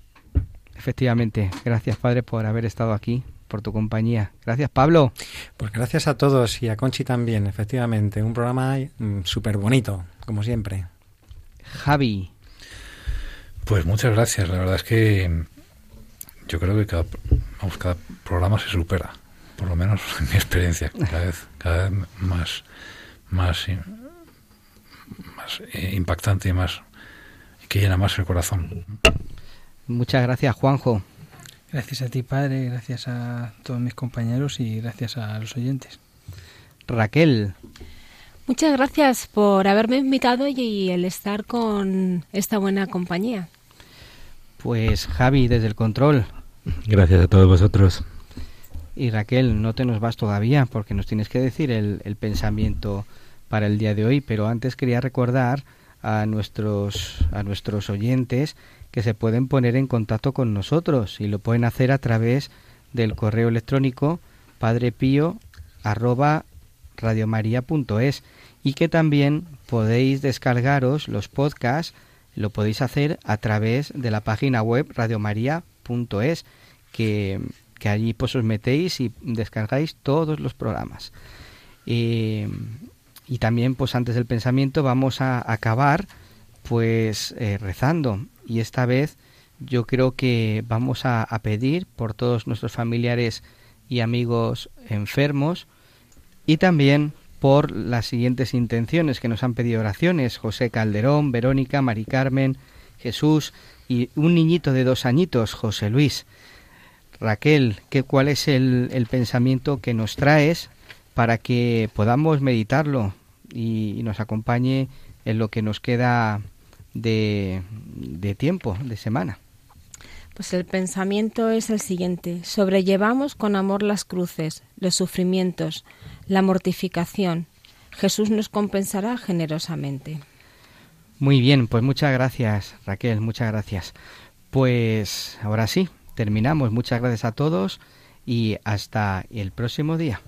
Efectivamente, gracias Padre por haber estado aquí, por tu compañía. Gracias Pablo. Pues gracias a todos y a Conchi también, efectivamente. Un programa mm, súper bonito, como siempre. Javi. Pues muchas gracias. La verdad es que yo creo que cada, vamos, cada programa se supera, por lo menos en mi experiencia, cada vez, cada vez más, más, más eh, impactante y más que llena más el corazón. Muchas gracias Juanjo. Gracias a ti, Padre, gracias a todos mis compañeros y gracias a los oyentes. Raquel. Muchas gracias por haberme invitado y el estar con esta buena compañía. Pues Javi, desde el control. Gracias a todos vosotros. Y Raquel, no te nos vas todavía porque nos tienes que decir el, pensamiento para el día de hoy, pero antes quería recordar a nuestros, a nuestros oyentes que se pueden poner en contacto con nosotros y lo pueden hacer a través del correo electrónico padrepío arroba y que también podéis descargaros los podcasts, lo podéis hacer a través de la página web radiomaria.es que, que allí pues os metéis y descargáis todos los programas. Eh, y también pues antes del pensamiento vamos a acabar pues eh, rezando y esta vez yo creo que vamos a, pedir por todos nuestros familiares y amigos enfermos y también por las siguientes intenciones que nos han pedido oraciones José Calderón, Verónica, Mari Carmen, Jesús y un niñito de dos añitos, José Luis. Raquel, ¿qué, ¿cuál es el, el pensamiento que nos traes para que podamos meditarlo y, y nos acompañe en lo que nos queda de, de tiempo, de semana. Pues el pensamiento es el siguiente. Sobrellevamos con amor las cruces, los sufrimientos, la mortificación. Jesús nos compensará generosamente. Muy bien, pues muchas gracias Raquel, muchas gracias. Pues ahora sí, terminamos. Muchas gracias a todos y hasta el próximo día.